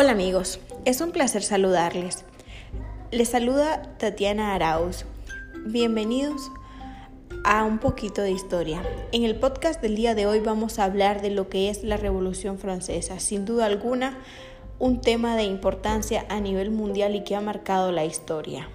Hola amigos, es un placer saludarles. Les saluda Tatiana Arauz. Bienvenidos a un poquito de historia. En el podcast del día de hoy vamos a hablar de lo que es la Revolución Francesa. Sin duda alguna, un tema de importancia a nivel mundial y que ha marcado la historia.